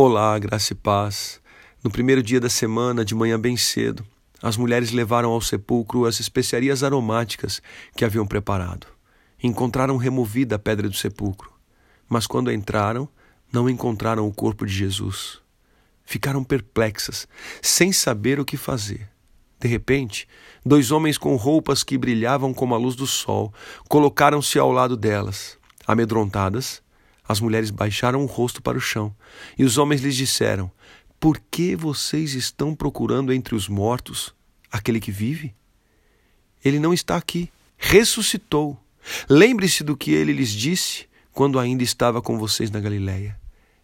Olá, graça e paz. No primeiro dia da semana, de manhã bem cedo, as mulheres levaram ao sepulcro as especiarias aromáticas que haviam preparado. Encontraram removida a pedra do sepulcro, mas quando entraram, não encontraram o corpo de Jesus. Ficaram perplexas, sem saber o que fazer. De repente, dois homens com roupas que brilhavam como a luz do sol colocaram-se ao lado delas. Amedrontadas, as mulheres baixaram o rosto para o chão, e os homens lhes disseram: Por que vocês estão procurando entre os mortos aquele que vive? Ele não está aqui, ressuscitou. Lembre-se do que ele lhes disse quando ainda estava com vocês na Galiléia.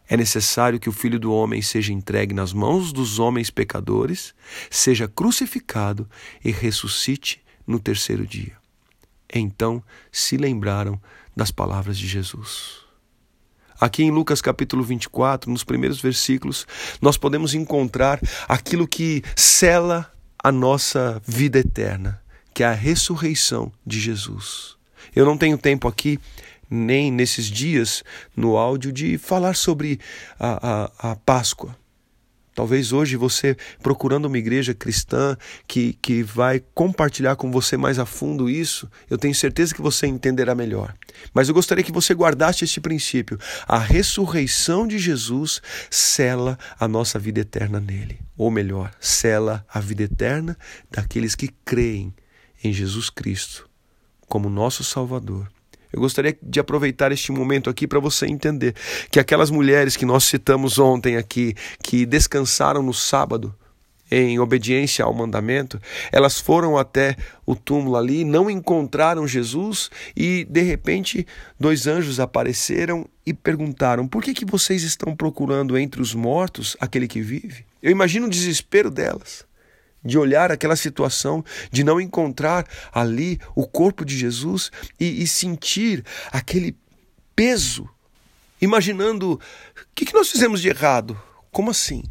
É necessário que o Filho do Homem seja entregue nas mãos dos homens pecadores, seja crucificado e ressuscite no terceiro dia. Então se lembraram das palavras de Jesus. Aqui em Lucas capítulo 24, nos primeiros versículos, nós podemos encontrar aquilo que cela a nossa vida eterna, que é a ressurreição de Jesus. Eu não tenho tempo aqui, nem nesses dias, no áudio, de falar sobre a, a, a Páscoa. Talvez hoje você, procurando uma igreja cristã que, que vai compartilhar com você mais a fundo isso, eu tenho certeza que você entenderá melhor. Mas eu gostaria que você guardasse este princípio: a ressurreição de Jesus cela a nossa vida eterna nele. Ou melhor, cela a vida eterna daqueles que creem em Jesus Cristo como nosso Salvador eu gostaria de aproveitar este momento aqui para você entender que aquelas mulheres que nós citamos ontem aqui, que descansaram no sábado, em obediência ao mandamento, elas foram até o túmulo ali, não encontraram Jesus e de repente dois anjos apareceram e perguntaram: "Por que que vocês estão procurando entre os mortos aquele que vive?" Eu imagino o desespero delas de olhar aquela situação, de não encontrar ali o corpo de Jesus e, e sentir aquele peso, imaginando o que, que nós fizemos de errado? Como assim?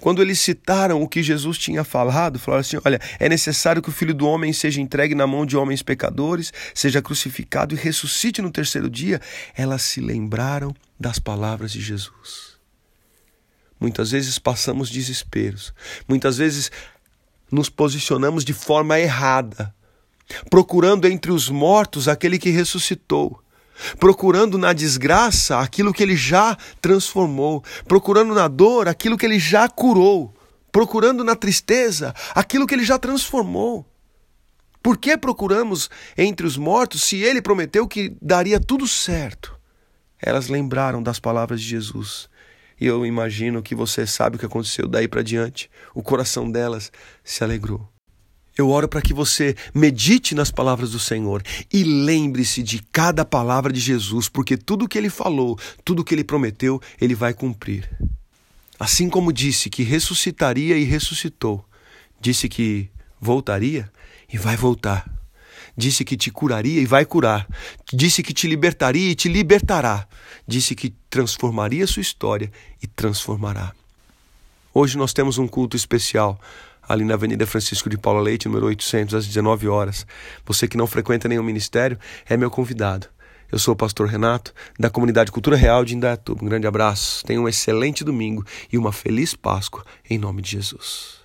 Quando eles citaram o que Jesus tinha falado, falaram assim: Olha, é necessário que o filho do homem seja entregue na mão de homens pecadores, seja crucificado e ressuscite no terceiro dia. Elas se lembraram das palavras de Jesus. Muitas vezes passamos desesperos. Muitas vezes nos posicionamos de forma errada, procurando entre os mortos aquele que ressuscitou, procurando na desgraça aquilo que ele já transformou, procurando na dor aquilo que ele já curou, procurando na tristeza aquilo que ele já transformou. Por que procuramos entre os mortos se ele prometeu que daria tudo certo? Elas lembraram das palavras de Jesus e eu imagino que você sabe o que aconteceu daí para diante. O coração delas se alegrou. Eu oro para que você medite nas palavras do Senhor e lembre-se de cada palavra de Jesus, porque tudo que ele falou, tudo que ele prometeu, ele vai cumprir. Assim como disse que ressuscitaria e ressuscitou, disse que voltaria e vai voltar. Disse que te curaria e vai curar. Disse que te libertaria e te libertará. Disse que transformaria sua história e transformará. Hoje nós temos um culto especial ali na Avenida Francisco de Paula Leite, número 800, às 19 horas. Você que não frequenta nenhum ministério é meu convidado. Eu sou o pastor Renato, da comunidade Cultura Real de Indaiatuba. Um grande abraço, tenha um excelente domingo e uma feliz Páscoa, em nome de Jesus.